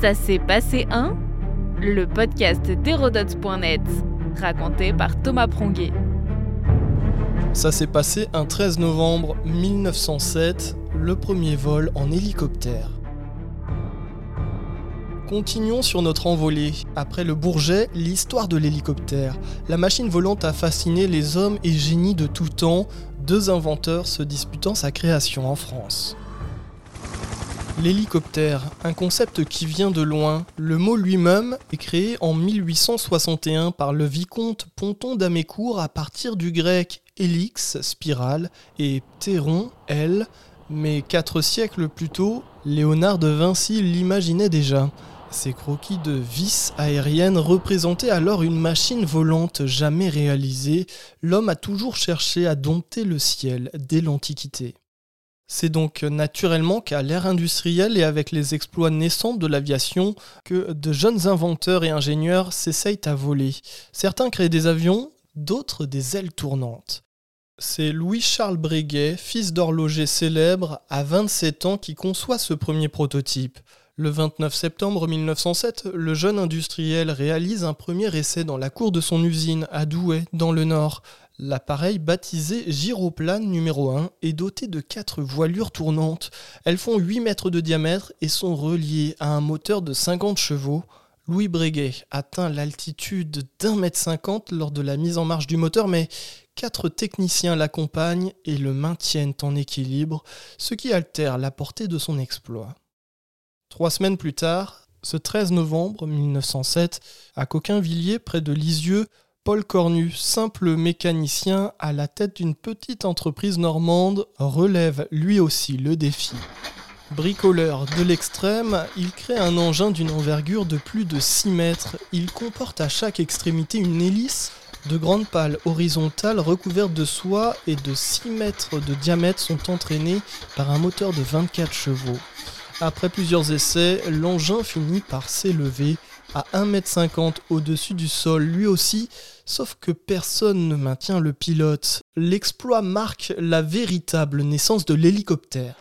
Ça s'est passé un Le podcast d'Hérodote.net, raconté par Thomas Pronguet. Ça s'est passé un 13 novembre 1907, le premier vol en hélicoptère. Continuons sur notre envolée. Après le Bourget, l'histoire de l'hélicoptère. La machine volante a fasciné les hommes et génies de tout temps, deux inventeurs se disputant sa création en France. L'hélicoptère, un concept qui vient de loin, le mot lui-même est créé en 1861 par le vicomte Ponton d'Amécourt à partir du grec hélix, spirale, et ptéron, aile, mais quatre siècles plus tôt, Léonard de Vinci l'imaginait déjà. Ces croquis de vis aériennes représentaient alors une machine volante jamais réalisée. L'homme a toujours cherché à dompter le ciel dès l'Antiquité. C'est donc naturellement qu'à l'ère industrielle et avec les exploits naissants de l'aviation que de jeunes inventeurs et ingénieurs s'essayent à voler. Certains créent des avions, d'autres des ailes tournantes. C'est Louis-Charles Breguet, fils d'horloger célèbre, à 27 ans, qui conçoit ce premier prototype. Le 29 septembre 1907, le jeune industriel réalise un premier essai dans la cour de son usine à Douai, dans le Nord. L'appareil baptisé Gyroplane numéro 1 est doté de quatre voilures tournantes. Elles font 8 mètres de diamètre et sont reliées à un moteur de 50 chevaux. Louis Breguet atteint l'altitude d'un mètre cinquante lors de la mise en marche du moteur, mais quatre techniciens l'accompagnent et le maintiennent en équilibre, ce qui altère la portée de son exploit. Trois semaines plus tard, ce 13 novembre 1907, à Coquinvilliers, près de Lisieux, Paul Cornu, simple mécanicien à la tête d'une petite entreprise normande, relève lui aussi le défi. Bricoleur de l'extrême, il crée un engin d'une envergure de plus de 6 mètres. Il comporte à chaque extrémité une hélice. De grandes pales horizontales recouvertes de soie et de 6 mètres de diamètre sont entraînées par un moteur de 24 chevaux. Après plusieurs essais, l'engin finit par s'élever à 1m50 au-dessus du sol lui aussi, sauf que personne ne maintient le pilote. L'exploit marque la véritable naissance de l'hélicoptère.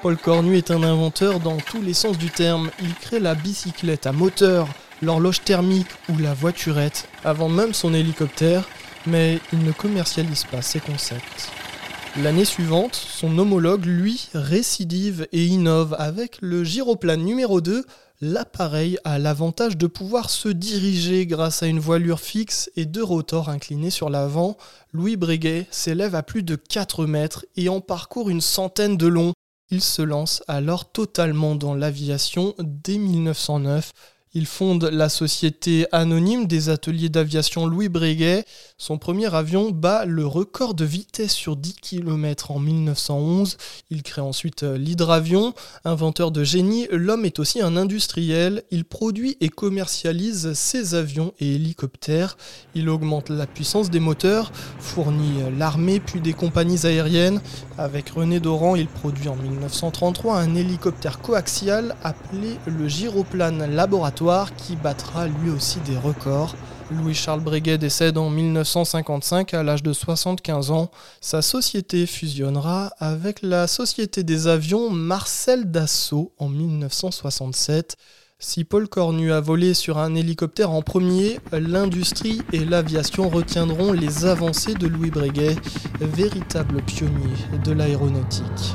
Paul Cornu est un inventeur dans tous les sens du terme. Il crée la bicyclette à moteur, l'horloge thermique ou la voiturette, avant même son hélicoptère, mais il ne commercialise pas ses concepts. L'année suivante, son homologue, lui, récidive et innove avec le gyroplane numéro 2. L'appareil a l'avantage de pouvoir se diriger grâce à une voilure fixe et deux rotors inclinés sur l'avant. Louis Breguet s'élève à plus de 4 mètres et en parcourt une centaine de longs. Il se lance alors totalement dans l'aviation dès 1909 il fonde la société anonyme des ateliers d'aviation Louis Breguet. Son premier avion bat le record de vitesse sur 10 km en 1911. Il crée ensuite euh, l'hydravion. Inventeur de génie, l'homme est aussi un industriel. Il produit et commercialise ses avions et hélicoptères. Il augmente la puissance des moteurs, fournit euh, l'armée puis des compagnies aériennes. Avec René Doran, il produit en 1933 un hélicoptère coaxial appelé le Gyroplane Laboratoire qui battra lui aussi des records. Louis-Charles Breguet décède en 1955 à l'âge de 75 ans. Sa société fusionnera avec la société des avions Marcel Dassault en 1967. Si Paul Cornu a volé sur un hélicoptère en premier, l'industrie et l'aviation retiendront les avancées de Louis Breguet, véritable pionnier de l'aéronautique.